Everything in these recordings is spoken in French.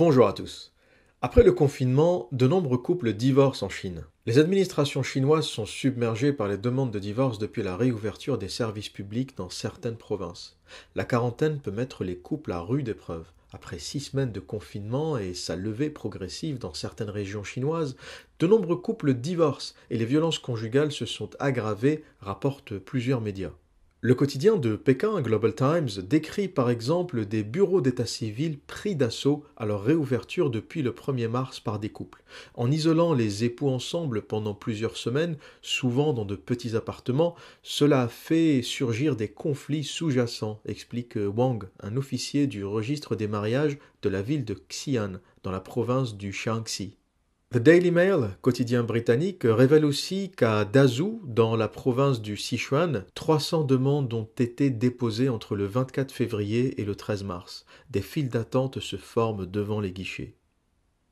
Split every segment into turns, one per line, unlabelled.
Bonjour à tous. Après le confinement, de nombreux couples divorcent en Chine. Les administrations chinoises sont submergées par les demandes de divorce depuis la réouverture des services publics dans certaines provinces. La quarantaine peut mettre les couples à rude épreuve. Après six semaines de confinement et sa levée progressive dans certaines régions chinoises, de nombreux couples divorcent et les violences conjugales se sont aggravées, rapportent plusieurs médias. Le quotidien de Pékin, Global Times, décrit par exemple des bureaux d'état civil pris d'assaut à leur réouverture depuis le 1er mars par des couples. En isolant les époux ensemble pendant plusieurs semaines, souvent dans de petits appartements, cela a fait surgir des conflits sous-jacents, explique Wang, un officier du registre des mariages de la ville de Xi'an, dans la province du Shaanxi. The Daily Mail, quotidien britannique, révèle aussi qu'à Dazhou, dans la province du Sichuan, 300 demandes ont été déposées entre le 24 février et le 13 mars. Des files d'attente se forment devant les guichets.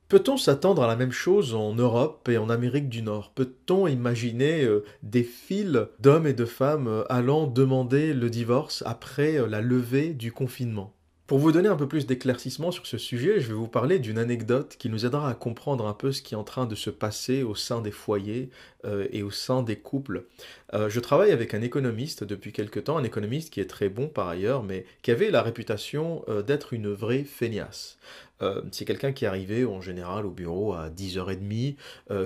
Peut-on s'attendre à la même chose en Europe et en Amérique du Nord? Peut-on imaginer euh, des files d'hommes et de femmes euh, allant demander le divorce après euh, la levée du confinement? Pour vous donner un peu plus d'éclaircissement sur ce sujet, je vais vous parler d'une anecdote qui nous aidera à comprendre un peu ce qui est en train de se passer au sein des foyers euh, et au sein des couples. Euh, je travaille avec un économiste depuis quelque temps, un économiste qui est très bon par ailleurs, mais qui avait la réputation euh, d'être une vraie feignasse. c'est quelqu'un qui arrivé en général au bureau à 10h30,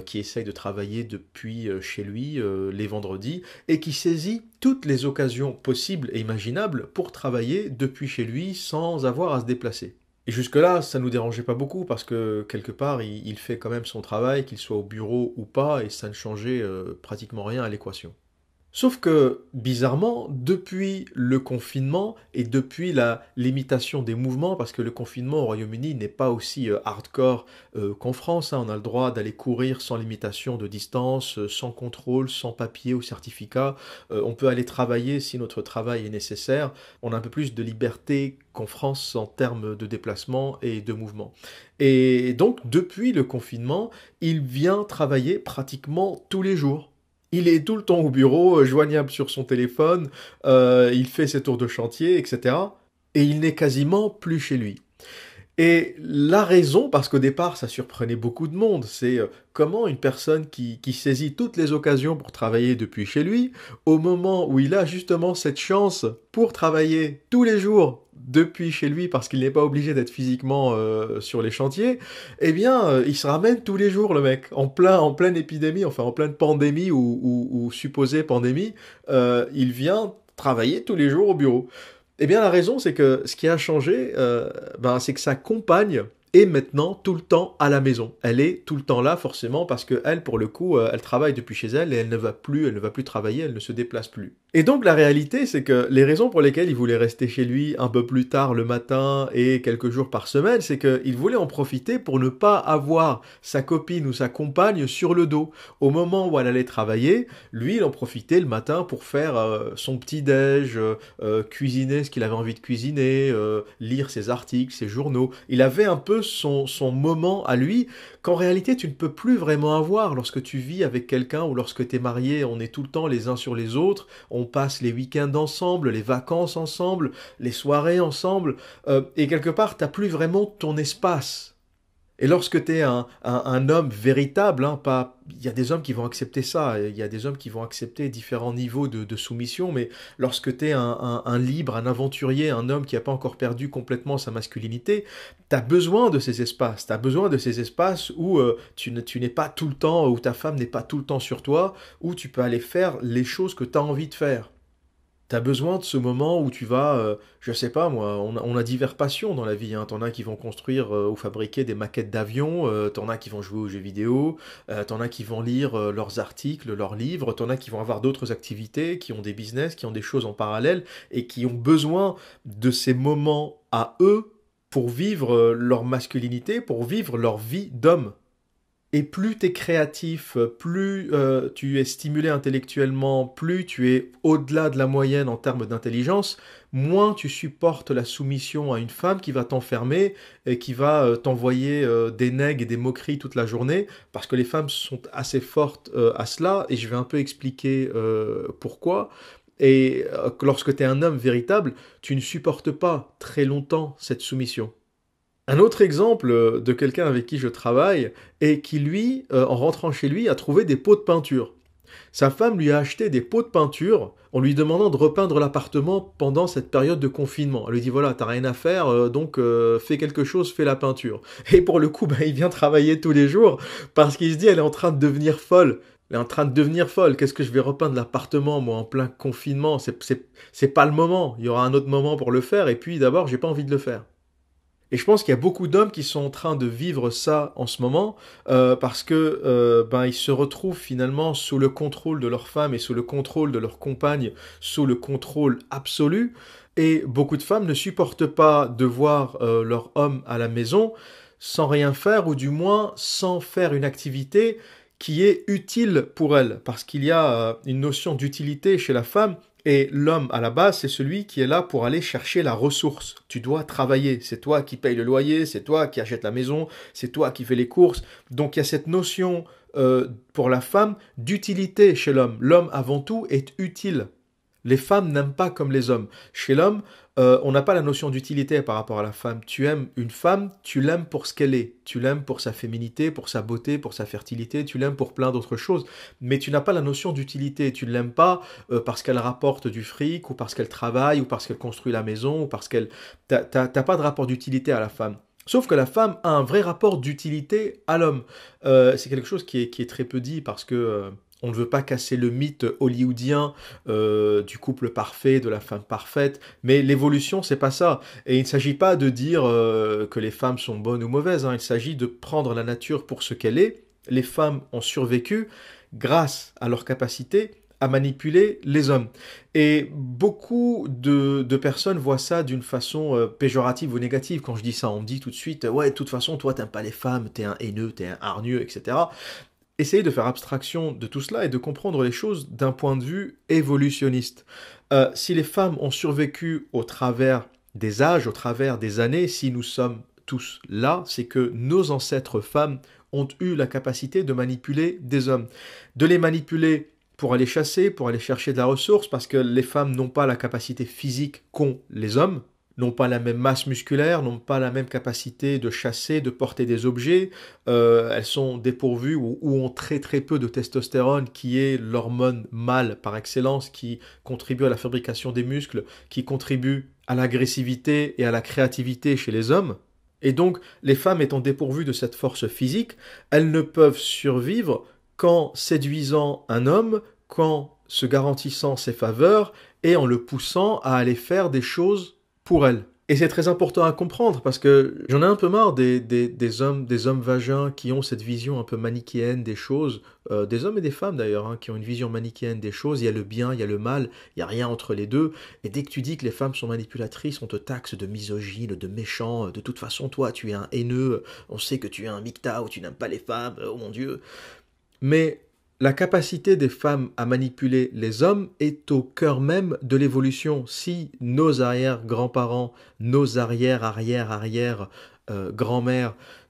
qui essaye de travailler depuis chez lui les vendredis et qui saisit toutes les occasions possibles et imaginables pour travailler depuis chez lui sans avoir à se déplacer. Et jusque-là, ça ne nous dérangeait pas beaucoup parce que quelque part, il, fait quand même son travail, qu'il soit au bureau ou pas, et ça ne changeait euh, pratiquement rien à l'équation. Sauf que, bizarrement, depuis le confinement et depuis la limitation des mouvements, parce que le confinement au Royaume-Uni n'est pas aussi euh, hardcore euh, qu'en France, hein, on a le droit d'aller courir sans limitation de distance, euh, sans contrôle, sans papier ou certificat, on peut aller travailler si notre travail est nécessaire, on a un peu plus de liberté qu'en France en termes de déplacement et de mouvement. Et donc, depuis le confinement, il vient travailler pratiquement tous les jours il est tout le temps au bureau, euh, joignable sur son téléphone, euh, il fait ses tours de chantier, etc. Et il n'est quasiment plus chez lui. Et la raison, parce qu'au départ ça surprenait beaucoup de monde, c'est euh, comment une personne qui, saisit toutes les occasions pour travailler depuis chez lui, au moment où il a justement cette chance pour travailler tous les jours depuis chez lui parce qu'il n'est pas obligé d'être physiquement euh, sur les chantiers, eh bien euh, il se ramène tous les jours le mec, en, plein, en pleine épidémie, enfin en pleine pandémie ou, supposée pandémie, il vient travailler tous les jours au bureau. Eh bien, la raison, c'est que ce qui a changé, euh, ben, c'est que sa compagne est maintenant tout le temps à la maison. Elle est tout le temps là, forcément, parce que elle, pour le coup, euh, elle travaille depuis chez elle et elle ne va plus, elle ne va plus travailler, elle ne se déplace plus. Et donc la réalité, c'est que les raisons pour lesquelles il voulait rester chez lui un peu plus tard le matin et quelques jours par semaine, c'est qu'il voulait en profiter pour ne pas avoir sa copine ou sa compagne sur le dos. Au moment où elle allait travailler, lui, il en profitait le matin pour faire euh, son petit-déj, euh, euh, cuisiner ce qu'il avait envie de cuisiner, lire ses articles, ses journaux. Il avait un peu son, moment à lui qu'en réalité tu ne peux plus vraiment avoir lorsque tu vis avec quelqu'un ou lorsque tu es marié, on est tout le temps les uns sur les autres, passe les week-ends ensemble, les vacances ensemble, les soirées ensemble, euh, et quelque part, tu n'as plus vraiment ton espace. Et lorsque tu es un, homme véritable, hein, pas, il y a des hommes qui vont accepter ça, il y a des hommes qui vont accepter différents niveaux de, soumission, mais lorsque tu es un, libre, un aventurier, un homme qui n'a pas encore perdu complètement sa masculinité, tu as besoin de ces espaces, tu as besoin de ces espaces où euh, tu, n'es pas tout le temps, où ta femme n'est pas tout le temps sur toi, où tu peux aller faire les choses que tu as envie de faire. T'as besoin de ce moment où tu vas, euh, je sais pas moi, on a, divers passions dans la vie. Hein. T'en as qui vont construire euh, ou fabriquer des maquettes d'avions, euh, t'en as qui vont jouer aux jeux vidéo, t'en as qui vont lire leurs articles, leurs livres, t'en as qui vont avoir d'autres activités, qui ont des business, qui ont des choses en parallèle et qui ont besoin de ces moments à eux pour vivre leur masculinité, pour vivre leur vie d'homme. Et plus tu es créatif, plus euh, tu es stimulé intellectuellement, plus tu es au-delà de la moyenne en termes d'intelligence, moins tu supportes la soumission à une femme qui va t'enfermer et qui va euh, t'envoyer euh, des nègres et des moqueries toute la journée, parce que les femmes sont assez fortes à cela, et je vais un peu expliquer pourquoi. Et lorsque tu es un homme véritable, tu ne supportes pas très longtemps cette soumission. Un autre exemple de quelqu'un avec qui je travaille est qui, lui, euh, en rentrant chez lui, a trouvé des pots de peinture. Sa femme lui a acheté des pots de peinture en lui demandant de repeindre l'appartement pendant cette période de confinement. Elle lui dit voilà, t'as rien à faire, euh, donc euh, fais quelque chose, fais la peinture. Et pour le coup, bah, il vient travailler tous les jours parce qu'il se dit elle est en train de devenir folle. Elle est en train de devenir folle. Qu'est-ce que je vais repeindre l'appartement, moi, en plein confinement? C'est pas le moment. Il y aura un autre moment pour le faire. Et puis, d'abord, j'ai pas envie de le faire. Et je pense qu'il y a beaucoup d'hommes qui sont en train de vivre ça en ce moment euh, parce que euh, ben ils se retrouvent finalement sous le contrôle de leur femme et sous le contrôle de leur compagne, sous le contrôle absolu. Et beaucoup de femmes ne supportent pas de voir euh, leur homme à la maison sans rien faire ou du moins sans faire une activité qui est utile pour elles parce qu'il y a une notion d'utilité chez la femme et l'homme, à la base, c'est celui qui est là pour aller chercher la ressource. Tu dois travailler. C'est toi qui payes le loyer, c'est toi qui achètes la maison, c'est toi qui fais les courses. Donc il y a cette notion euh, pour la femme d'utilité chez l'homme. L'homme, avant tout, est utile. Les femmes n'aiment pas comme les hommes. Chez l'homme, euh, on n'a pas la notion d'utilité par rapport à la femme. Tu aimes une femme, tu l'aimes pour ce qu'elle est. Tu l'aimes pour sa féminité, pour sa beauté, pour sa fertilité, tu l'aimes pour plein d'autres choses. Mais tu n'as pas la notion d'utilité. Tu ne l'aimes pas euh, parce qu'elle rapporte du fric, ou parce qu'elle travaille, ou parce qu'elle construit la maison, ou parce qu'elle... T'as pas de rapport d'utilité à la femme. Sauf que la femme a un vrai rapport d'utilité à l'homme. Euh, c'est quelque chose qui est, qui est, très peu dit parce que on ne veut pas casser le mythe hollywoodien euh, du couple parfait, de la femme parfaite, mais l'évolution, c'est pas ça. Et il ne s'agit pas de dire euh, que les femmes sont bonnes ou mauvaises, hein. il s'agit de prendre la nature pour ce qu'elle est. Les femmes ont survécu grâce à leur capacité à manipuler les hommes. Et beaucoup de, personnes voient ça d'une façon euh, péjorative ou négative. Quand je dis ça, on me dit tout de suite, ouais, de toute façon, toi, t'aimes pas les femmes, t'es un haineux, t'es un hargneux, etc essayer de faire abstraction de tout cela et de comprendre les choses d'un point de vue évolutionniste. Euh, si les femmes ont survécu au travers des âges, au travers des années, si nous sommes tous là, c'est que nos ancêtres femmes ont eu la capacité de manipuler des hommes, de les manipuler pour aller chasser, pour aller chercher de la ressource, parce que les femmes n'ont pas la capacité physique qu'ont les hommes, n'ont pas la même masse musculaire, n'ont pas la même capacité de chasser, de porter des objets. Euh, elles sont dépourvues ou, ont très très peu de testostérone, qui est l'hormone mâle par excellence, qui contribue à la fabrication des muscles, qui contribue à l'agressivité et à la créativité chez les hommes. Et donc, les femmes étant dépourvues de cette force physique, elles ne peuvent survivre qu'en séduisant un homme, qu'en se garantissant ses faveurs et en le poussant à aller faire des choses pour elle. Et c'est très important à comprendre parce que j'en ai un peu marre des, des, hommes, des hommes vagins qui ont cette vision un peu manichéenne des choses, euh, des hommes et des femmes d'ailleurs, hein, qui ont une vision manichéenne des choses. Il y a le bien, il y a le mal, il n'y a rien entre les deux. Et dès que tu dis que les femmes sont manipulatrices, on te taxe de misogyne, de méchant. De toute façon, toi, tu es un haineux. On sait que tu es un micta ou tu n'aimes pas les femmes. Oh mon Dieu. Mais la capacité des femmes à manipuler les hommes est au cœur même de l'évolution. Si nos arrière-grands-parents, nos arrière-arrière-arrière euh,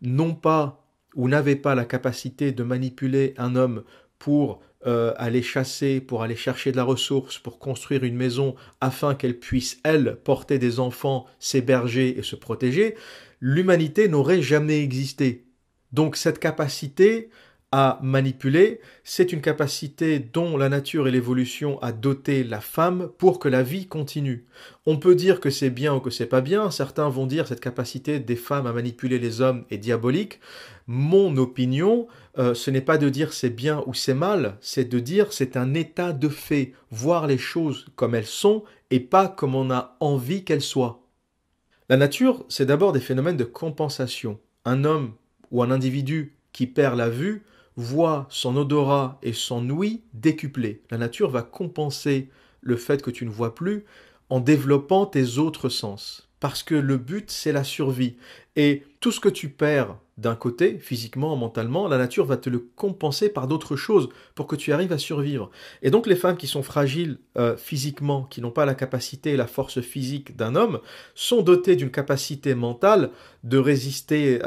n'ont pas ou n'avaient pas la capacité de manipuler un homme pour euh, aller chasser, pour aller chercher de la ressource, pour construire une maison afin qu'elle puisse, elle, porter des enfants, s'héberger et se protéger, l'humanité n'aurait jamais existé. Donc cette capacité à manipuler, c'est une capacité dont la nature et l'évolution a doté la femme pour que la vie continue. On peut dire que c'est bien ou que c'est pas bien, certains vont dire cette capacité des femmes à manipuler les hommes est diabolique. Mon opinion, euh, ce n'est pas de dire c'est bien ou c'est mal, c'est de dire c'est un état de fait, voir les choses comme elles sont et pas comme on a envie qu'elles soient. La nature, c'est d'abord des phénomènes de compensation. Un homme ou un individu qui perd la vue voit son odorat et son ouïe décuplés. La nature va compenser le fait que tu ne vois plus en développant tes autres sens. Parce que le but, c'est la survie. Et tout ce que tu perds d'un côté, physiquement, mentalement, la nature va te le compenser par d'autres choses pour que tu arrives à survivre. Et donc les femmes qui sont fragiles euh, physiquement, qui n'ont pas la capacité et la force physique d'un homme, sont dotées d'une capacité mentale de résister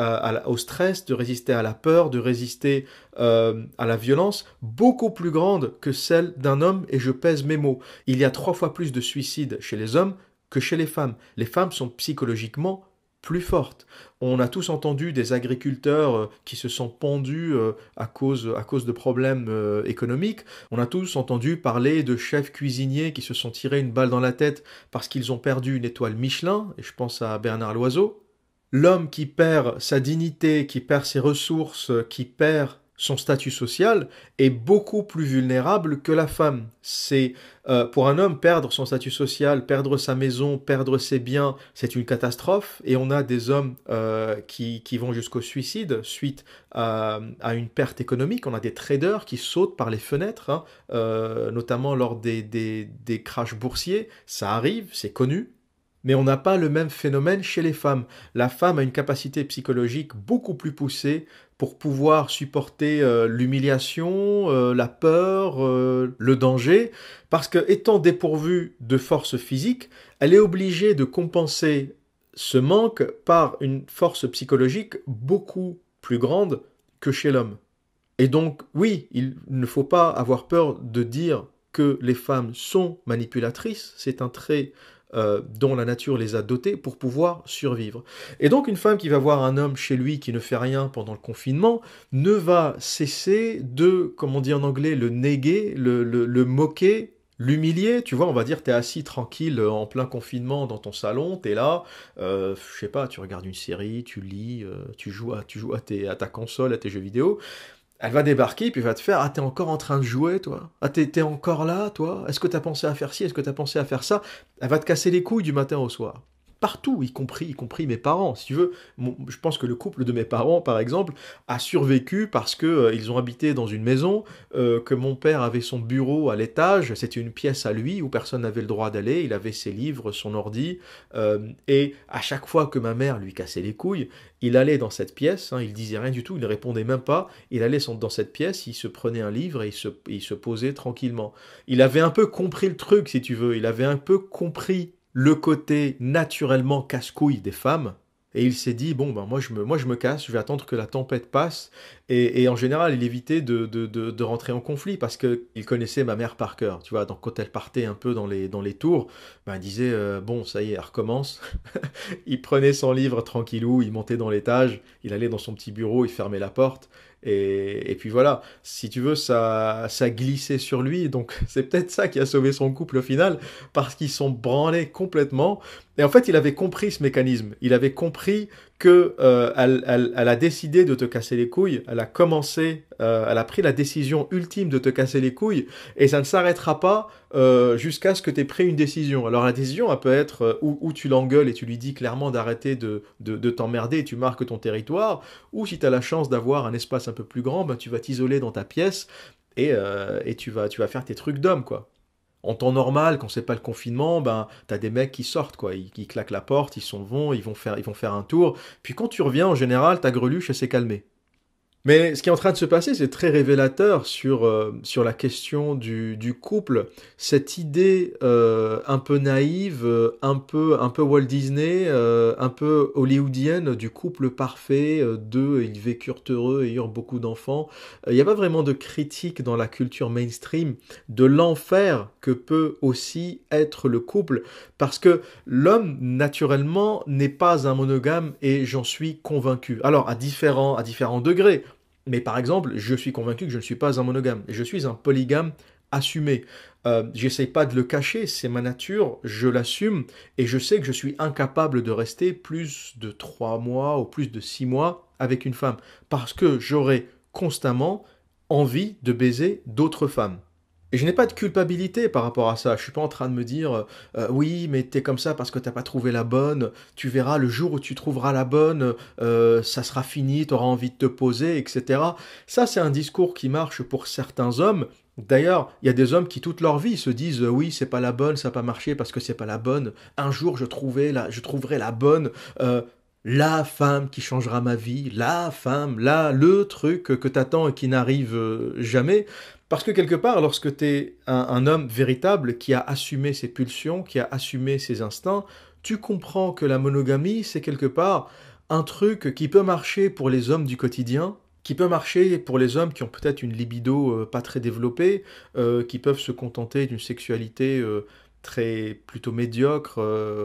au stress, de résister à la peur, de résister euh, à la violence, beaucoup plus grande que celle d'un homme, et je pèse mes mots. Il y a trois fois plus de suicides chez les hommes que chez les femmes. Les femmes sont psychologiquement plus forte. On a tous entendu des agriculteurs euh, qui se sont pendus euh, à cause, à cause de problèmes euh, économiques. On a tous entendu parler de chefs cuisiniers qui se sont tirés une balle dans la tête parce qu'ils ont perdu une étoile Michelin, et je pense à Bernard Loiseau. L'homme qui perd sa dignité, qui perd ses ressources, qui perd son statut social est beaucoup plus vulnérable que la femme. C'est euh, pour un homme perdre son statut social, perdre sa maison, perdre ses biens, c'est une catastrophe. Et on a des hommes euh, qui, vont jusqu'au suicide suite à, une perte économique. On a des traders qui sautent par les fenêtres, hein, euh, notamment lors des, des, des crashs boursiers. Ça arrive, c'est connu mais on n'a pas le même phénomène chez les femmes. La femme a une capacité psychologique beaucoup plus poussée pour pouvoir supporter euh, l'humiliation, euh, la peur, euh, le danger, parce que étant dépourvue de force physique, elle est obligée de compenser ce manque par une force psychologique beaucoup plus grande que chez l'homme. Et donc, oui, il ne faut pas avoir peur de dire que les femmes sont manipulatrices, c'est un trait euh, dont la nature les a dotés pour pouvoir survivre. Et donc une femme qui va voir un homme chez lui qui ne fait rien pendant le confinement ne va cesser de, comme on dit en anglais, le néguer, le, le, moquer, l'humilier, tu vois, on va dire, tu es assis tranquille en plein confinement dans ton salon, tu es là, euh, je sais pas, tu regardes une série, tu lis, euh, tu joues, à, tu joues à, tes, à ta console, à tes jeux vidéo, elle va débarquer, puis va te faire Ah, t'es encore en train de jouer, toi. Ah, t'es encore là, toi. Est-ce que t'as pensé à faire ci? Est-ce que t'as pensé à faire ça? Elle va te casser les couilles du matin au soir partout, y compris, y compris mes parents. Si tu veux, je pense que le couple de mes parents, par exemple, a survécu parce que euh, ils ont habité dans une maison, euh, que mon père avait son bureau à l'étage, c'était une pièce à lui où personne n'avait le droit d'aller, il avait ses livres, son ordi, euh, et à chaque fois que ma mère lui cassait les couilles, il allait dans cette pièce, hein, il disait rien du tout, il ne répondait même pas, il allait dans cette pièce, il se prenait un livre et il se, il se posait tranquillement. Il avait un peu compris le truc, si tu veux, il avait un peu compris le côté naturellement casse-couille des femmes. Et il s'est dit, bon, ben moi je, me, moi je me casse, je vais attendre que la tempête passe. Et, en général, il évitait de, de, de, rentrer en conflit parce qu'il connaissait ma mère par cœur. Tu vois, donc quand elle partait un peu dans les, dans les tours, ben, il disait, euh, bon, ça y est, elle recommence. il prenait son livre tranquillou, il montait dans l'étage, il allait dans son petit bureau, il fermait la porte. Et, puis voilà, si tu veux, ça, ça glissait sur lui. Donc c'est peut-être ça qui a sauvé son couple au final, parce qu'ils sont branlés complètement. Et en fait, il avait compris ce mécanisme. Il avait compris que euh, elle, a décidé de te casser les couilles, elle a commencé, euh, elle a pris la décision ultime de te casser les couilles, et ça ne s'arrêtera pas euh, jusqu'à ce que tu aies pris une décision. Alors la décision, elle peut être où, tu l'engueules et tu lui dis clairement d'arrêter de, de, t'emmerder et tu marques ton territoire, ou si tu as la chance d'avoir un espace un peu plus grand, ben, tu vas t'isoler dans ta pièce et, et tu, vas, tu vas faire tes trucs d'homme, quoi en temps normal, quand c'est pas le confinement, ben t'as des mecs qui sortent quoi, ils, claquent la porte, ils s'en vont, ils vont faire, un tour. Puis quand tu reviens, en général, ta greluche s'est calmée. Mais ce qui est en train de se passer, c'est très révélateur sur, euh, sur la question du, du couple. Cette idée euh, un peu naïve, euh, un peu, un peu Walt Disney, un peu hollywoodienne du couple parfait, d'eux, ils vécurent heureux et eurent beaucoup d'enfants. Il n'y a pas vraiment de critique dans la culture mainstream de l'enfer que peut aussi être le couple, parce que l'homme, naturellement, n'est pas un monogame et j'en suis convaincu. Alors, à différents, à différents degrés. Mais par exemple, je suis convaincu que je ne suis pas un monogame. Je suis un polygame assumé. Euh, J'essaye pas de le cacher, c'est ma nature, je l'assume, et je sais que je suis incapable de rester plus de trois mois ou plus de six mois avec une femme, parce que j'aurai constamment envie de baiser d'autres femmes. Et je n'ai pas de culpabilité par rapport à ça. Je suis pas en train de me dire euh, euh, oui, mais t'es comme ça parce que t'as pas trouvé la bonne. Tu verras le jour où tu trouveras la bonne, euh, ça sera fini, tu auras envie de te poser, etc. Ça, c'est un discours qui marche pour certains hommes. D'ailleurs, il y a des hommes qui toute leur vie se disent oui, c'est pas la bonne, ça n'a pas marché parce que c'est pas la bonne. Un jour, je trouverai la, je trouverai la bonne la femme qui changera ma vie, la femme, là, le truc que t'attends et qui n'arrive jamais. Parce que quelque part, lorsque tu es un, homme véritable qui a assumé ses pulsions, qui a assumé ses instincts, tu comprends que la monogamie, c'est quelque part un truc qui peut marcher pour les hommes du quotidien, qui peut marcher pour les hommes qui ont peut-être une libido euh, pas très développée, euh, qui peuvent se contenter d'une sexualité euh, très plutôt médiocre,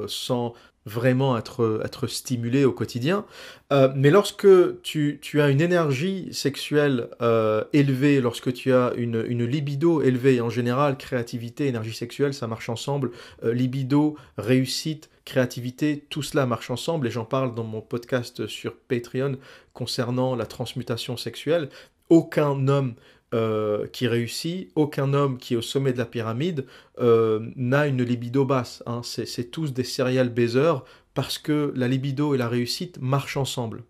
sans, vraiment être, être stimulé au quotidien. Euh, mais lorsque tu, tu, as une énergie sexuelle euh, élevée, lorsque tu as une, une, libido élevée, en général, créativité, énergie sexuelle, ça marche ensemble, euh, libido, réussite, créativité, tout cela marche ensemble, et j'en parle dans mon podcast sur Patreon concernant la transmutation sexuelle. Aucun homme euh, qui réussit, aucun homme qui est au sommet de la pyramide euh, n'a une libido basse. Hein. C'est tous des serial baisers parce que la libido et la réussite marchent ensemble.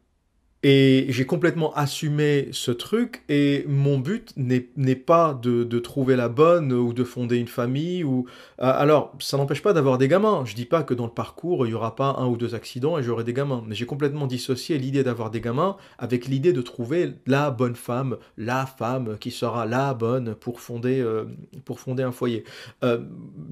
Et j'ai complètement assumé ce truc et mon but n'est pas de, trouver la bonne ou de fonder une famille ou euh, alors ça n'empêche pas d'avoir des gamins. Je dis pas que dans le parcours il y aura pas un ou deux accidents et j'aurai des gamins. Mais j'ai complètement dissocié l'idée d'avoir des gamins avec l'idée de trouver la bonne femme, la femme qui sera la bonne pour fonder euh, pour fonder un foyer. Euh,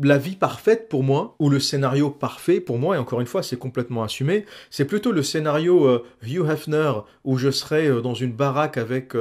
la vie parfaite pour moi ou le scénario parfait pour moi et encore une fois c'est complètement assumé, c'est plutôt le scénario Hugh Hefner où je serais euh, dans une baraque avec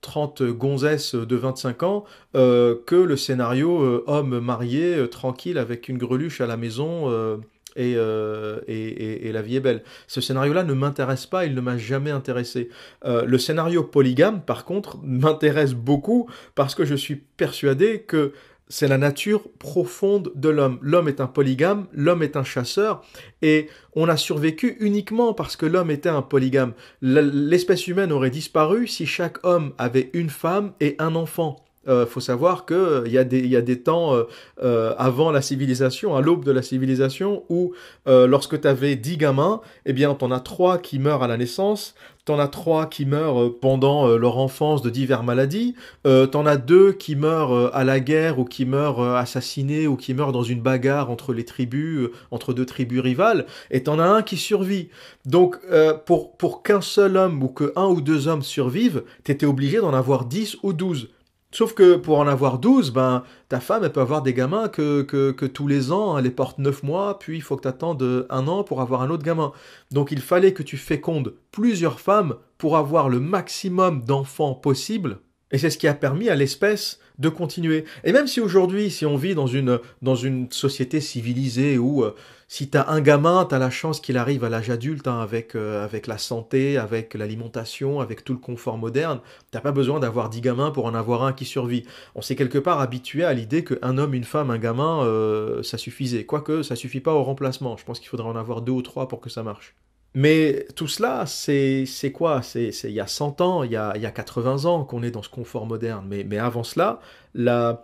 30 euh, gonzesses de 25 ans euh, que le scénario homme marié, tranquille, avec une greluche à la maison. Et, et, et, la vie est belle. Ce scénario-là ne m'intéresse pas, il ne m'a jamais intéressé. le scénario polygame, par contre, m'intéresse beaucoup parce que je suis persuadé que c'est la nature profonde de l'homme. L'homme est un polygame, l'homme est un chasseur, et on a survécu uniquement parce que l'homme était un polygame. L'espèce humaine aurait disparu si chaque homme avait une femme et un enfant. Euh, faut savoir qu'il euh, y, a des, temps euh, avant la civilisation, à l'aube de la civilisation, où lorsque tu avais 10 gamins, eh bien, t'en as trois qui meurent à la naissance, T'en as trois qui meurent pendant leur enfance de diverses maladies. T'en as deux qui meurent à la guerre ou qui meurent assassinés ou qui meurent dans une bagarre entre les tribus, entre deux tribus rivales. Et t'en as un qui survit. Donc pour, qu'un seul homme ou que un ou deux hommes survivent, t'étais obligé d'en avoir dix ou douze. Sauf que pour en avoir 12, ben, ta femme, elle peut avoir des gamins que, que, tous les ans, elle les porte 9 mois, puis il faut que tu attendes un an pour avoir un autre gamin. Donc il fallait que tu fécondes plusieurs femmes pour avoir le maximum d'enfants possible. Et c'est ce qui a permis à l'espèce de continuer. Et même si aujourd'hui, si on vit dans une, dans une société civilisée où euh, si tu as un gamin, tu as la chance qu'il arrive à l'âge adulte hein, avec, euh, avec la santé, avec l'alimentation, avec tout le confort moderne. T'as pas besoin d'avoir dix gamins pour en avoir un qui survit. On s'est quelque part habitué à l'idée qu'un homme, une femme, un gamin, euh, ça suffisait. Quoique, ça suffit pas au remplacement. Je pense qu'il faudrait en avoir deux ou trois pour que ça marche. Mais tout cela, c'est quoi? C'est il y a 100 ans, il y a, y a 80 ans qu'on est dans ce confort moderne. Mais, avant cela, la,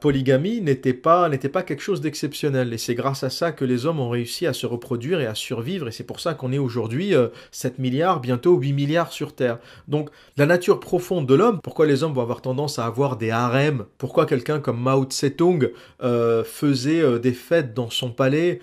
polygamie n'était pas, pas quelque chose d'exceptionnel. Et c'est grâce à ça que les hommes ont réussi à se reproduire et à survivre. Et c'est pour ça qu'on est aujourd'hui 7 euh, milliards, bientôt 8 milliards sur Terre. Donc la nature profonde de l'homme, pourquoi les hommes vont avoir tendance à avoir des harems? Pourquoi quelqu'un comme Mao Tse-tung euh, faisait euh, des fêtes dans son palais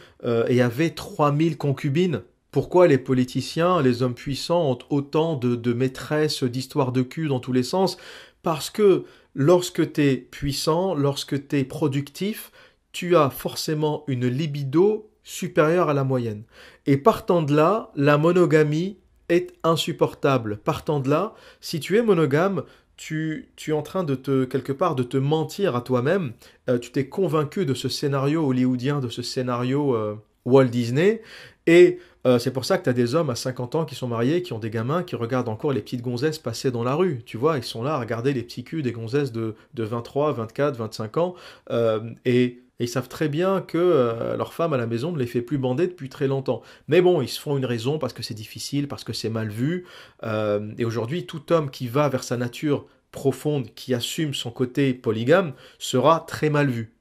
et avait 3000 concubines? Pourquoi les politiciens, les hommes puissants ont autant de, maîtresses d'histoire de cul dans tous les sens? Parce que lorsque tu es puissant, lorsque tu es productif, tu as forcément une libido supérieure à la moyenne. Et partant de là, la monogamie est insupportable. Partant de là, si tu es monogame, tu, tu, es en train de te, quelque part, de te mentir à toi-même. Euh, tu t'es convaincu de ce scénario hollywoodien, de ce scénario euh, Walt Disney, et euh, c'est pour ça que tu as des hommes à 50 ans qui sont mariés, qui ont des gamins, qui regardent encore les petites gonzesses passer dans la rue. Tu vois, ils sont là à regarder les petits culs des gonzesses de, de 23, 24, 25 ans. Euh, et, ils savent très bien que euh, leur femme à la maison ne les fait plus bander depuis très longtemps. Mais bon, ils se font une raison parce que c'est difficile, parce que c'est mal vu. et aujourd'hui, tout homme qui va vers sa nature profonde, qui assume son côté polygame, sera très mal vu.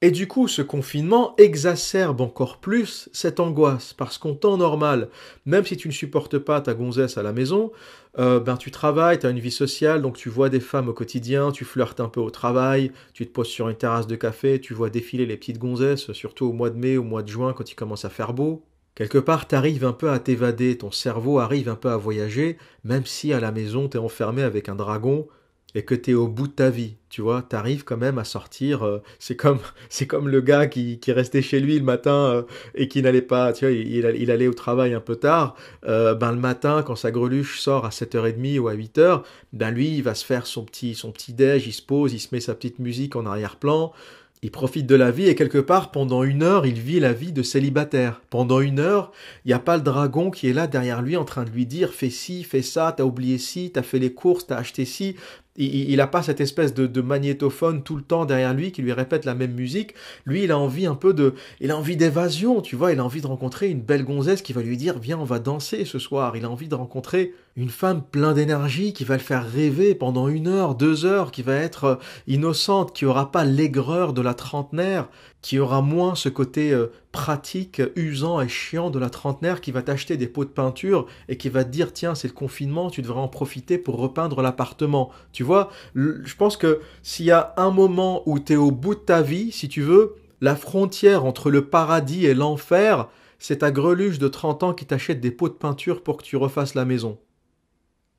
Et du coup, ce confinement exacerbe encore plus cette angoisse, parce qu'en temps normal, même si tu ne supportes pas ta gonzesse à la maison, euh, ben tu travailles, tu as une vie sociale, donc tu vois des femmes au quotidien, tu flirtes un peu au travail, tu te poses sur une terrasse de café, tu vois défiler les petites gonzesses, surtout au mois de mai, au mois de juin, quand il commence à faire beau. Quelque part, tu arrives un peu à t'évader, ton cerveau arrive un peu à voyager, même si à la maison, tu es enfermé avec un dragon, et que tu es au bout de ta vie, tu vois, tu arrives quand même à sortir. Euh, c'est comme c'est comme le gars qui, qui restait chez lui le matin euh, et qui n'allait pas, tu vois, il, il, allait au travail un peu tard. Euh, ben le matin, quand sa greluche sort à 7h30 ou à 8h, ben lui, il va se faire son petit son petit déj, il se pose, il se met sa petite musique en arrière-plan. Il profite de la vie et quelque part, pendant une heure, il vit la vie de célibataire. Pendant une heure, il n'y a pas le dragon qui est là derrière lui en train de lui dire fais ci, fais ça, t'as oublié ci, t'as fait les courses, t'as acheté ci. Il n'a pas cette espèce de, magnétophone tout le temps derrière lui qui lui répète la même musique. Lui, il a envie un peu de, il a envie d'évasion, tu vois. Il a envie de rencontrer une belle gonzesse qui va lui dire viens, on va danser ce soir. Il a envie de rencontrer une femme pleine d'énergie qui va le faire rêver pendant une heure, deux heures, qui va être euh, innocente, qui aura pas l'aigreur de la trentenaire, qui aura moins ce côté euh, pratique, usant et chiant de la trentenaire qui va t'acheter des pots de peinture et qui va te dire tiens c'est le confinement, tu devrais en profiter pour repeindre l'appartement. Tu vois, je pense que s'il y a un moment où tu es au bout de ta vie, si tu veux, la frontière entre le paradis et l'enfer, c'est ta greluche de 30 ans qui t'achète des pots de peinture pour que tu refasses la maison.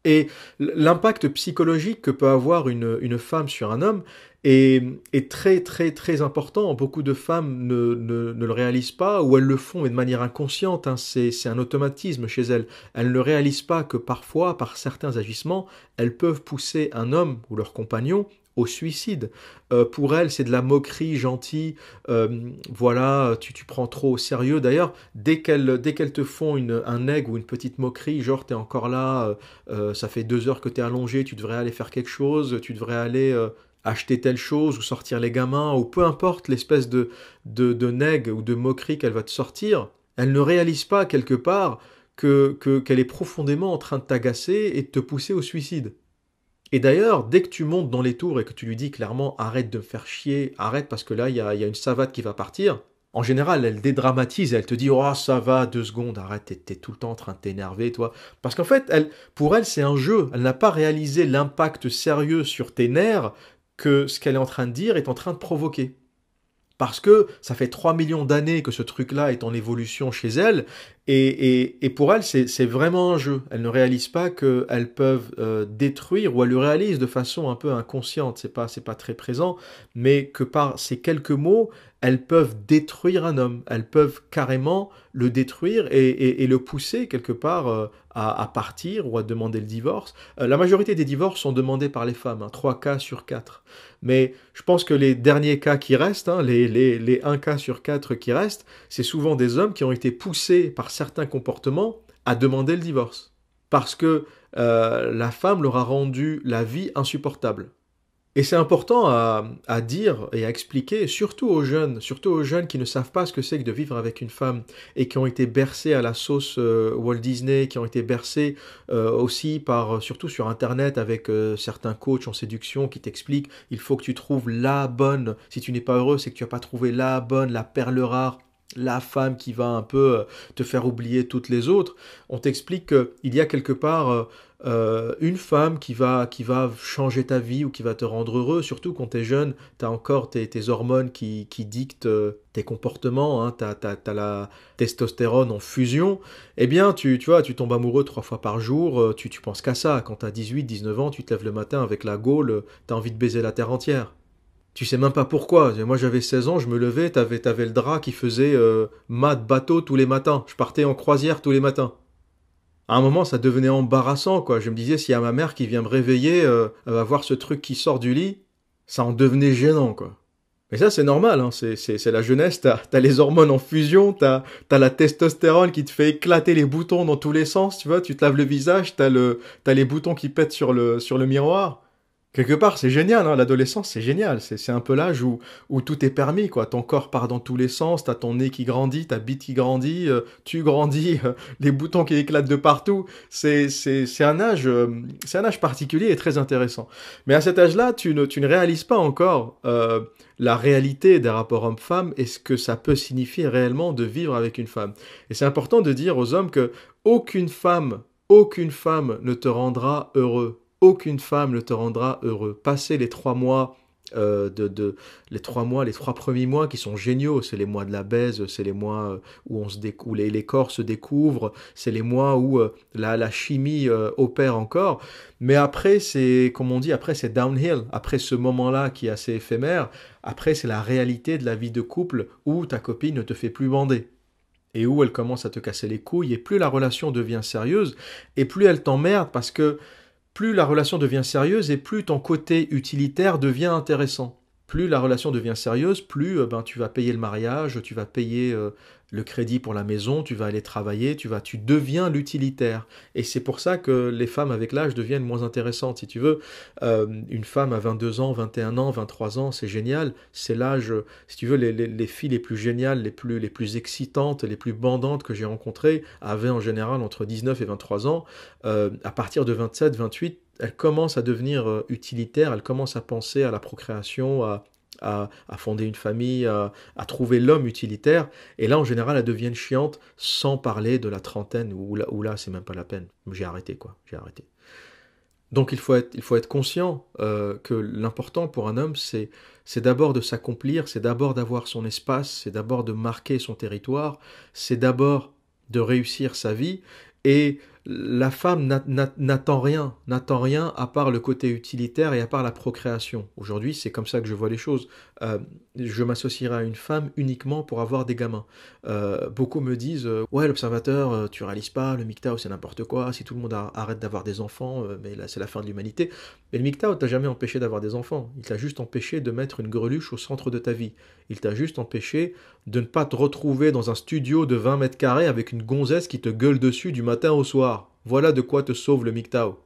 Et l'impact psychologique que peut avoir une, femme sur un homme est, très très très important. Beaucoup de femmes ne, le réalisent pas ou elles le font de manière inconsciente. Hein. C'est un automatisme chez elles. Elles ne réalisent pas que parfois, par certains agissements, elles peuvent pousser un homme ou leur compagnon au suicide. Euh, pour elle, c'est de la moquerie gentille. Euh, voilà, tu, tu prends trop au sérieux. D'ailleurs, dès qu'elles qu'elles te font une, un ou une petite moquerie, genre t'es encore là, euh, ça fait deux heures que t'es allongé, tu devrais aller faire quelque chose, tu devrais aller acheter telle chose ou sortir les gamins ou peu importe l'espèce de de, de neg ou de moquerie qu'elle va te sortir, elle ne réalise pas quelque part que qu'elle est profondément en train de t'agacer et de te pousser au suicide. Et d'ailleurs, dès que tu montes dans les tours et que tu lui dis clairement arrête de me faire chier, arrête parce que là il y a, une savate qui va partir, en général elle dédramatise et elle te dit oh ça va deux secondes, arrête, t'es, tout le temps en train de t'énerver toi. Parce qu'en fait, pour elle c'est un jeu, elle n'a pas réalisé l'impact sérieux sur tes nerfs que ce qu'elle est en train de dire est en train de provoquer parce que ça fait 3 millions d'années que ce truc-là est en évolution chez elle, et, pour elle, c'est vraiment un jeu. Elles ne réalisent pas qu'elles peuvent euh, détruire, ou elles le réalisent de façon un peu inconsciente, c'est pas, pas très présent, mais que par ces quelques mots, elles peuvent détruire un homme, elles peuvent carrément le détruire et, le pousser quelque part euh, à, partir ou à demander le divorce. Euh, la majorité des divorces sont demandés par les femmes, hein, 3 cas sur 4. Mais je pense que les derniers cas qui restent, hein, les, les, les 1 cas sur 4 qui restent, c'est souvent des hommes qui ont été poussés par certains comportements à demander le divorce. Parce que euh, la femme leur a rendu la vie insupportable. Et c'est important à, dire et à expliquer, surtout aux jeunes, surtout aux jeunes qui ne savent pas ce que c'est que de vivre avec une femme et qui ont été bercés à la sauce euh, Walt Disney, qui ont été bercés euh, aussi par, surtout sur Internet avec certains coachs en séduction qui t'expliquent, il faut que tu trouves la bonne. Si tu n'es pas heureux, c'est que tu n'as pas trouvé la bonne, la perle rare la femme qui va un peu te faire oublier toutes les autres, on t'explique qu'il y a quelque part euh, une femme qui va, qui va changer ta vie ou qui va te rendre heureux, surtout quand tu es jeune, tu as encore tes, hormones qui, qui, dictent euh, tes comportements, hein, tu as, la testostérone en fusion, eh bien tu, tu vois, tu tombes amoureux trois fois par jour, euh, tu, tu penses qu'à ça. Quand tu as 18, 19 ans, tu te lèves le matin avec la gaule, tu as envie de baiser la terre entière. Tu sais même pas pourquoi. Moi j'avais 16 ans, je me levais, t'avais avais le drap qui faisait mat bateau tous les matins. Je partais en croisière tous les matins à un moment, ça devenait embarrassant, quoi. Je me disais, s'il y a ma mère qui vient me réveiller, euh, elle va voir ce truc qui sort du lit, ça en devenait gênant, quoi. Mais ça, c'est normal, hein. c'est la jeunesse, t'as as les hormones en fusion, t'as as la testostérone qui te fait éclater les boutons dans tous les sens, tu vois, tu te laves le visage, t'as as les boutons qui pètent sur le, sur le miroir quelque part, c'est génial, hein, l'adolescence, c'est génial. C'est un peu l'âge où, tout est permis, quoi. Ton corps part dans tous les sens, t'as ton nez qui grandit, ta bite qui grandit, euh, tu grandis, euh, les boutons qui éclatent de partout. C'est un âge, euh, c'est un âge particulier et très intéressant. Mais à cet âge-là, tu ne, réalises pas encore la réalité des rapports hommes-femmes et ce que ça peut signifier réellement de vivre avec une femme. Et c'est important de dire aux hommes que aucune femme, aucune femme ne te rendra heureux aucune femme ne te rendra heureux. Passer les trois mois euh, de, les trois mois, les trois premiers mois qui sont géniaux, c'est les mois de la baise, c'est les mois euh, où on se où les, corps se découvrent, c'est les mois où euh, la, chimie opère encore. Mais après, c'est comme on dit, après c'est downhill. Après ce moment-là qui est assez éphémère, après c'est la réalité de la vie de couple où ta copine ne te fait plus bander et où elle commence à te casser les couilles et plus la relation devient sérieuse et plus elle t'emmerde parce que plus la relation devient sérieuse et plus ton côté utilitaire devient intéressant. Plus la relation devient sérieuse, plus ben, tu vas payer le mariage, tu vas payer le crédit pour la maison, tu vas aller travailler, tu vas, tu deviens l'utilitaire. Et c'est pour ça que les femmes avec l'âge deviennent moins intéressantes. Si tu veux, euh, une femme à 22 ans, 21 ans, 23 ans, c'est génial. C'est l'âge, si tu veux, les, filles les plus géniales, les plus, les plus excitantes, les plus bandantes que j'ai rencontrées avaient en général entre 19 et 23 ans. Euh, à partir de 27, 28, elles commencent à devenir euh, utilitaires, elles commencent à penser à la procréation, à, à, fonder une famille, à, trouver l'homme utilitaire. Et là, en général, elles deviennent chiantes sans parler de la trentaine, où là, là c'est même pas la peine. J'ai arrêté, quoi. J'ai arrêté. Donc il faut être, il faut être conscient euh, que l'important pour un homme, c'est, c'est d'abord de s'accomplir, c'est d'abord d'avoir son espace, c'est d'abord de marquer son territoire, c'est d'abord de réussir sa vie, et la femme n'attend rien, n'attend rien à part le côté utilitaire et à part la procréation. Aujourd'hui, c'est comme ça que je vois les choses. Euh, je m'associerai à une femme uniquement pour avoir des gamins. Euh, beaucoup me disent euh, Ouais, l'observateur, tu réalises pas, le MGTOW c'est n'importe quoi, si tout le monde arrête d'avoir des enfants, mais là c'est la fin de l'humanité. Mais le MGTOW t'a jamais empêché d'avoir des enfants. Il t'a juste empêché de mettre une greluche au centre de ta vie. Il t'a juste empêché de ne pas te retrouver dans un studio de 20 mètres carrés avec une gonzesse qui te gueule dessus du matin au soir. Voilà de quoi te sauve le MGTOW.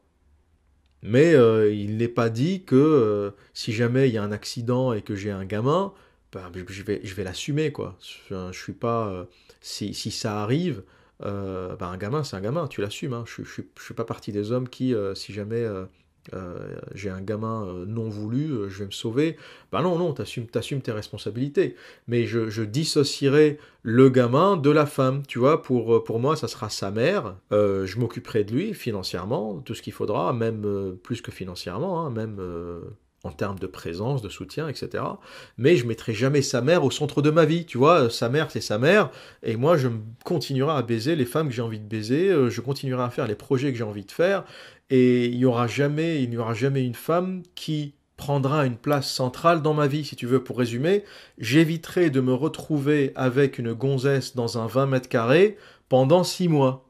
Mais euh, il n'est pas dit que euh, si jamais il y a un accident et que j'ai un gamin, ben, je vais, l'assumer quoi. Je, suis pas. Euh, si, si, ça arrive, ben, un gamin c'est un gamin, tu l'assumes. Hein. Je, ne suis pas partie des hommes qui, si jamais euh, j'ai un gamin euh, non voulu, euh, je vais me sauver. Ben non, non, t'assumes, assumes tes responsabilités. Mais je, je, dissocierai le gamin de la femme, tu vois. Pour, pour moi, ça sera sa mère. je m'occuperai de lui financièrement, tout ce qu'il faudra, même plus que financièrement, hein, même en termes de présence, de soutien, etc. Mais je mettrai jamais sa mère au centre de ma vie, tu vois. Sa mère, c'est sa mère, et moi, je continuerai à baiser les femmes que j'ai envie de baiser. Je continuerai à faire les projets que j'ai envie de faire. Et il n'y aura jamais, il n'y aura jamais une femme qui prendra une place centrale dans ma vie, si tu veux, pour résumer. J'éviterai de me retrouver avec une gonzesse dans un 20 mètres carrés pendant six mois.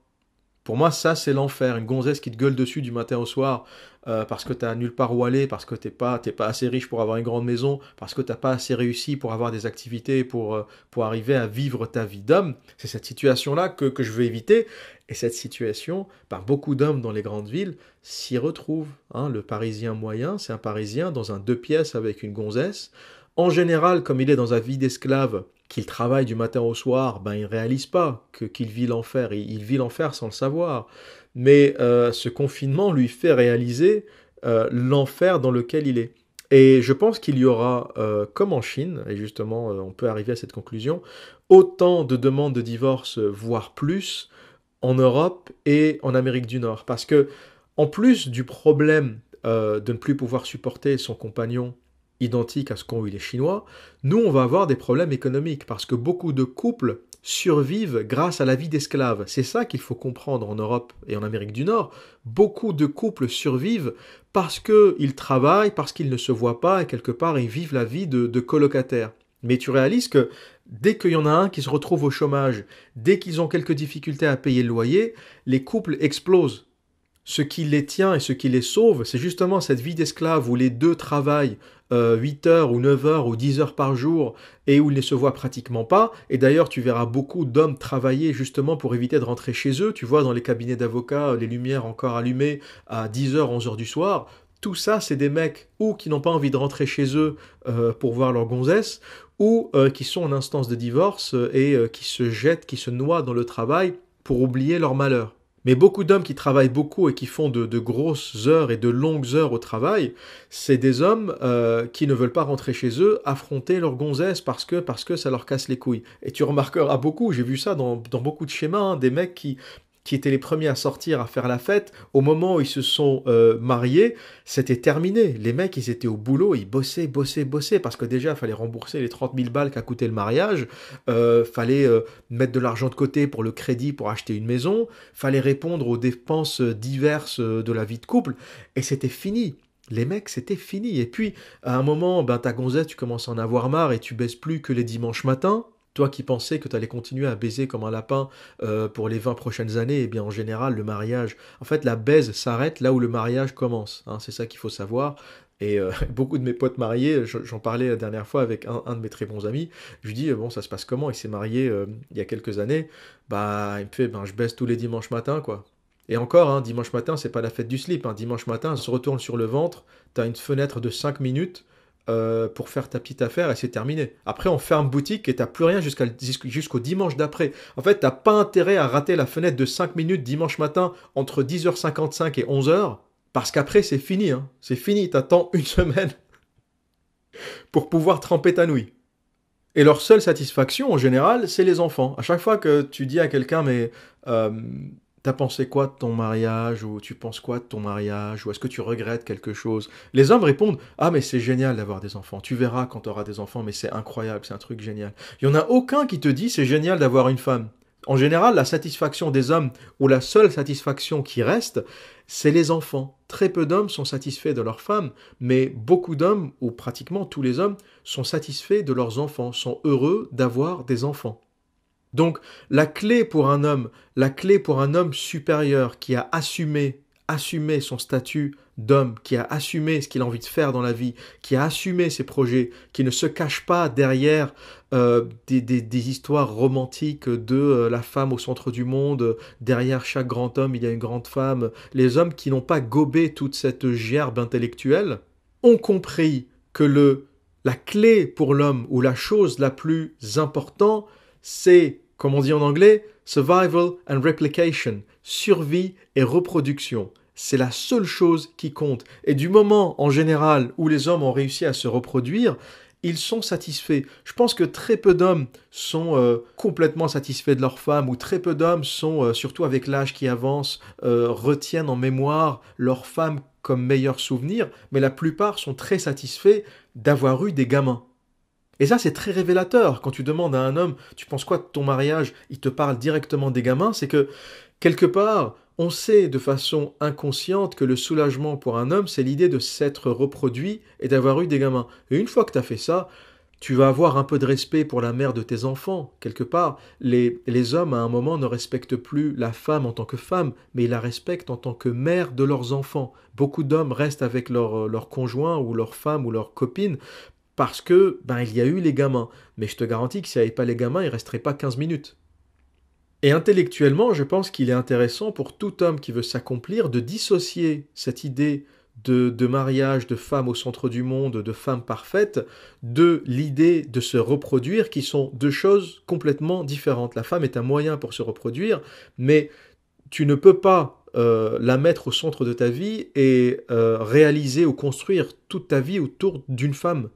Pour moi, ça, c'est l'enfer. Une gonzesse qui te gueule dessus du matin au soir euh, parce que tu n'as nulle part où aller, parce que tu n'es pas, pas assez riche pour avoir une grande maison, parce que tu n'as pas assez réussi pour avoir des activités, pour, euh, pour arriver à vivre ta vie d'homme. C'est cette situation-là que, que je veux éviter. Et cette situation, par beaucoup d'hommes dans les grandes villes, s'y retrouvent. Hein. Le Parisien moyen, c'est un Parisien dans un deux pièces avec une gonzesse. En général, comme il est dans sa vie d'esclave, qu'il travaille du matin au soir, ben il réalise pas que qu'il vit l'enfer. Il, vit l'enfer sans le savoir. Mais euh, ce confinement lui fait réaliser euh, l'enfer dans lequel il est. Et je pense qu'il y aura, euh, comme en Chine, et justement on peut arriver à cette conclusion, autant de demandes de divorce, voire plus, en Europe et en Amérique du Nord. Parce que, en plus du problème de ne plus pouvoir supporter son compagnon identique à ce qu'ont eu les Chinois, nous, on va avoir des problèmes économiques parce que beaucoup de couples survivent grâce à la vie d'esclaves. C'est ça qu'il faut comprendre en Europe et en Amérique du Nord. Beaucoup de couples survivent parce qu'ils travaillent, parce qu'ils ne se voient pas et quelque part ils vivent la vie de, de colocataires. Mais tu réalises que dès qu'il y en a un qui se retrouve au chômage, dès qu'ils ont quelques difficultés à payer le loyer, les couples explosent ce qui les tient et ce qui les sauve, c'est justement cette vie d'esclave où les deux travaillent 8 euh, heures ou 9 heures ou 10 heures par jour et où ils ne se voient pratiquement pas. Et d'ailleurs, tu verras beaucoup d'hommes travailler justement pour éviter de rentrer chez eux. Tu vois dans les cabinets d'avocats les lumières encore allumées à 10 heures, 11 heures du soir. Tout ça, c'est des mecs ou qui n'ont pas envie de rentrer chez eux euh, pour voir leur gonzesse, ou euh, qui sont en instance de divorce et qui se jettent, qui se noient dans le travail pour oublier leur malheur. Mais beaucoup d'hommes qui travaillent beaucoup et qui font de, grosses heures et de longues heures au travail, c'est des hommes euh, qui ne veulent pas rentrer chez eux, affronter leur gonzesse parce que, parce que ça leur casse les couilles. Et tu remarqueras beaucoup, j'ai vu ça dans, dans beaucoup de schémas, hein, des mecs qui, qui étaient les premiers à sortir, à faire la fête, au moment où ils se sont euh, mariés, c'était terminé. Les mecs, ils étaient au boulot, ils bossaient, bossaient, bossaient, parce que déjà, il fallait rembourser les 30 000 balles qu'a coûté le mariage, euh, fallait euh, mettre de l'argent de côté pour le crédit pour acheter une maison, fallait répondre aux dépenses diverses de la vie de couple, et c'était fini. Les mecs, c'était fini. Et puis, à un moment, ben, ta gonzette, tu commences à en avoir marre et tu baisses plus que les dimanches matins. Toi qui pensais que tu allais continuer à baiser comme un lapin euh, pour les 20 prochaines années, eh bien en général, le mariage, en fait, la baise s'arrête là où le mariage commence. Hein, c'est ça qu'il faut savoir. Et euh, beaucoup de mes potes mariés, j'en parlais la dernière fois avec un, de mes très bons amis, je lui dis, bon, ça se passe comment? Il s'est marié euh, il y a quelques années. Bah, il me fait, ben, je baisse tous les dimanches matins, quoi. Et encore, hein, dimanche matin, c'est pas la fête du slip. Hein. Dimanche matin, se retourne sur le ventre, tu as une fenêtre de 5 minutes euh, pour faire ta petite affaire et c'est terminé. Après, on ferme boutique et t'as plus rien jusqu'au dimanche d'après. En fait, t'as pas intérêt à rater la fenêtre de 5 minutes dimanche matin entre 10h55 et 11h parce qu'après, c'est fini. Hein. C'est fini. T'attends une semaine pour pouvoir tremper ta nouille. Et leur seule satisfaction, en général, c'est les enfants. À chaque fois que tu dis à quelqu'un, mais euh, t'as pensé quoi de ton mariage Ou tu penses quoi de ton mariage Ou est-ce que tu regrettes quelque chose? Les hommes répondent, ah mais c'est génial d'avoir des enfants. Tu verras quand tu auras des enfants, mais c'est incroyable, c'est un truc génial. Il n'y en a aucun qui te dit, c'est génial d'avoir une femme. En général, la satisfaction des hommes, ou la seule satisfaction qui reste, c'est les enfants. Très peu d'hommes sont satisfaits de leurs femmes, mais beaucoup d'hommes, ou pratiquement tous les hommes, sont satisfaits de leurs enfants, sont heureux d'avoir des enfants. Donc la clé pour un homme, la clé pour un homme supérieur qui a assumé, assumé son statut d'homme, qui a assumé ce qu'il a envie de faire dans la vie, qui a assumé ses projets, qui ne se cache pas derrière euh, des, histoires romantiques de euh, la femme au centre du monde, derrière chaque grand homme il y a une grande femme, les hommes qui n'ont pas gobé toute cette gerbe intellectuelle, ont compris que le, la clé pour l'homme ou la chose la plus importante, c'est, comme on dit en anglais, survival and replication, survie et reproduction. C'est la seule chose qui compte. Et du moment, en général, où les hommes ont réussi à se reproduire, ils sont satisfaits. Je pense que très peu d'hommes sont euh, complètement satisfaits de leur femme, ou très peu d'hommes sont, euh, surtout avec l'âge qui avance, euh, retiennent en mémoire leur femme comme meilleur souvenir, mais la plupart sont très satisfaits d'avoir eu des gamins. Et ça, c'est très révélateur. Quand tu demandes à un homme, tu penses quoi de ton mariage Il te parle directement des gamins. C'est que, quelque part, on sait de façon inconsciente que le soulagement pour un homme, c'est l'idée de s'être reproduit et d'avoir eu des gamins. Et une fois que tu as fait ça, tu vas avoir un peu de respect pour la mère de tes enfants. Quelque part, les, les, hommes, à un moment, ne respectent plus la femme en tant que femme, mais ils la respectent en tant que mère de leurs enfants. Beaucoup d'hommes restent avec leur, leur conjoint ou leur femme ou leur copine parce que ben, il y a eu les gamins. Mais je te garantis que s'il n'y avait pas les gamins, il ne resterait pas 15 minutes. Et intellectuellement, je pense qu'il est intéressant pour tout homme qui veut s'accomplir de dissocier cette idée de, de, mariage, de femme au centre du monde, de femme parfaite, de l'idée de se reproduire, qui sont deux choses complètement différentes. La femme est un moyen pour se reproduire, mais tu ne peux pas euh, la mettre au centre de ta vie et euh, réaliser ou construire toute ta vie autour d'une femme.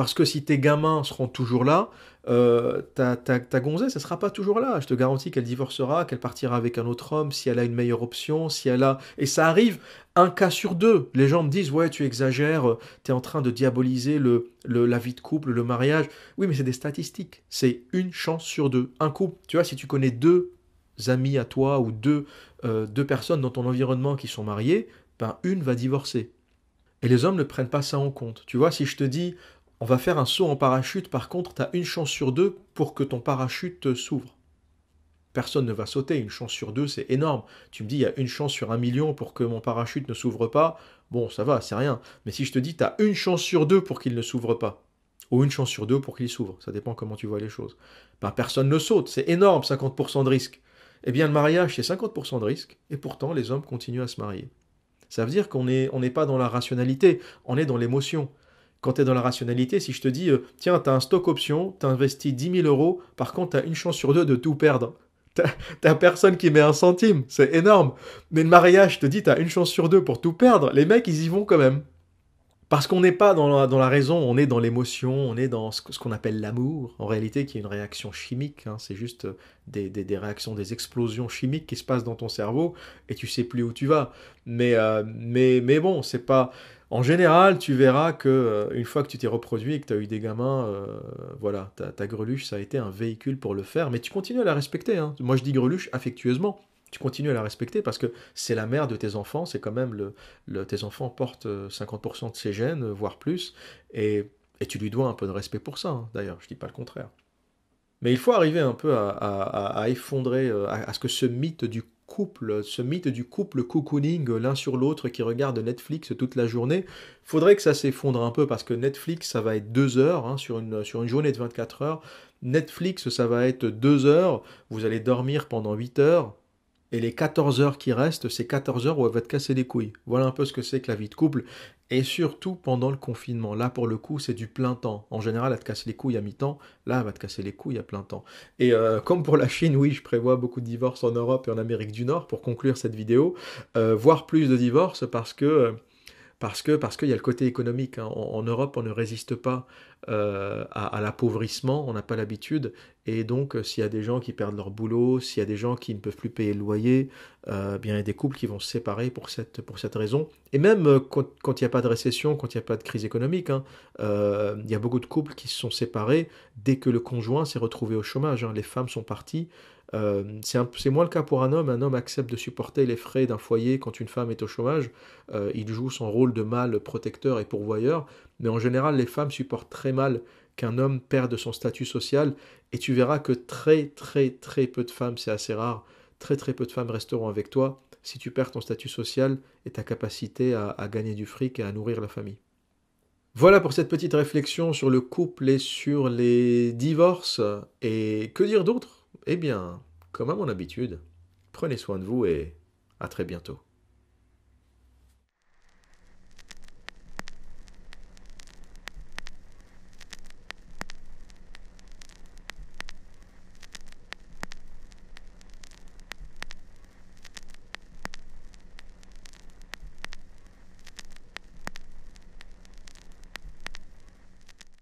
Parce que si tes gamins seront toujours là, euh, ta, ta, gonzesse, elle sera pas toujours là. Je te garantis qu'elle divorcera, qu'elle partira avec un autre homme, si elle a une meilleure option, si elle a... Et ça arrive un cas sur deux. Les gens me disent, ouais, tu exagères, tu es en train de diaboliser le, la vie de couple, le mariage. Oui, mais c'est des statistiques. C'est une chance sur deux. Un couple, tu vois, si tu connais deux amis à toi ou deux, euh, deux personnes dans ton environnement qui sont mariées, ben une va divorcer. Et les hommes ne prennent pas ça en compte. Tu vois, si je te dis, on va faire un saut en parachute, par contre, tu as une chance sur deux pour que ton parachute s'ouvre. Personne ne va sauter, une chance sur deux, c'est énorme. Tu me dis, il y a une chance sur un million pour que mon parachute ne s'ouvre pas. Bon, ça va, c'est rien. Mais si je te dis, tu as une chance sur deux pour qu'il ne s'ouvre pas, ou une chance sur deux pour qu'il s'ouvre, ça dépend comment tu vois les choses, ben, personne ne saute, c'est énorme, 50% de risque. Eh bien, le mariage, c'est 50% de risque, et pourtant, les hommes continuent à se marier. Ça veut dire qu'on n'est on n'est pas dans la rationalité, on est dans l'émotion. Quand tu es dans la rationalité, si je te dis, euh, tiens, tu as un stock option, tu investis 10 000 euros, par contre, tu as une chance sur deux de tout perdre. T'as personne qui met un centime, c'est énorme. Mais le mariage, je te dis, tu as une chance sur deux pour tout perdre. Les mecs, ils y vont quand même. Parce qu'on n'est pas dans la, raison, on est dans l'émotion, on est dans ce, qu'on appelle l'amour, en réalité qui est une réaction chimique, hein. c'est juste euh, des, réactions, des explosions chimiques qui se passent dans ton cerveau et tu sais plus où tu vas. Mais, euh, mais, mais bon, c'est pas... En général, tu verras que euh, une fois que tu t'es reproduit et que tu as eu des gamins, euh, voilà, ta, greluche, ça a été un véhicule pour le faire, mais tu continues à la respecter. Hein. Moi, je dis greluche affectueusement. Tu continues à la respecter parce que c'est la mère de tes enfants, c'est quand même le, tes enfants portent 50% euh, de ses gènes, voire plus, et, tu lui dois un peu de respect pour ça, hein, d'ailleurs, je dis pas le contraire. Mais il faut arriver un peu à, effondrer, à, ce que ce mythe du couple, ce mythe du couple cocooning l'un sur l'autre qui regarde Netflix toute la journée. Faudrait que ça s'effondre un peu parce que Netflix, ça va être deux heures hein, sur, une, sur une journée de 24 heures. Netflix, ça va être deux heures. Vous allez dormir pendant 8 heures. Et les 14 heures qui restent, c'est 14 heures où elle va te casser les couilles. Voilà un peu ce que c'est que la vie de couple. Et surtout pendant le confinement. Là, pour le coup, c'est du plein temps. En général, elle te casse les couilles à mi-temps. Là, elle va te casser les couilles à plein temps. Et euh, comme pour la Chine, oui, je prévois beaucoup de divorces en Europe et en Amérique du Nord pour conclure cette vidéo. Euh, voire plus de divorces parce que... Euh, parce que parce qu'il y a le côté économique. Hein. En, Europe, on ne résiste pas euh, à, l'appauvrissement, on n'a pas l'habitude. Et donc, euh, s'il y a des gens qui perdent leur boulot, s'il y a des gens qui ne peuvent plus payer le loyer, euh, bien il y a des couples qui vont se séparer pour cette, pour cette raison. Et même quand, il n'y a pas de récession, quand il n'y a pas de crise économique, hein, il y a beaucoup de couples qui se sont séparés dès que le conjoint s'est retrouvé au chômage. Hein. Les femmes sont parties. Euh, c'est moins le cas pour un homme. Un homme accepte de supporter les frais d'un foyer quand une femme est au chômage. Euh, il joue son rôle de mâle protecteur et pourvoyeur. Mais en général, les femmes supportent très mal qu'un homme perde son statut social. Et tu verras que très très très peu de femmes, c'est assez rare, très très peu de femmes resteront avec toi si tu perds ton statut social et ta capacité à, à gagner du fric et à nourrir la famille. Voilà pour cette petite réflexion sur le couple et sur les divorces. Et que dire d'autre? Eh bien, comme à mon habitude, prenez soin de vous et à très bientôt.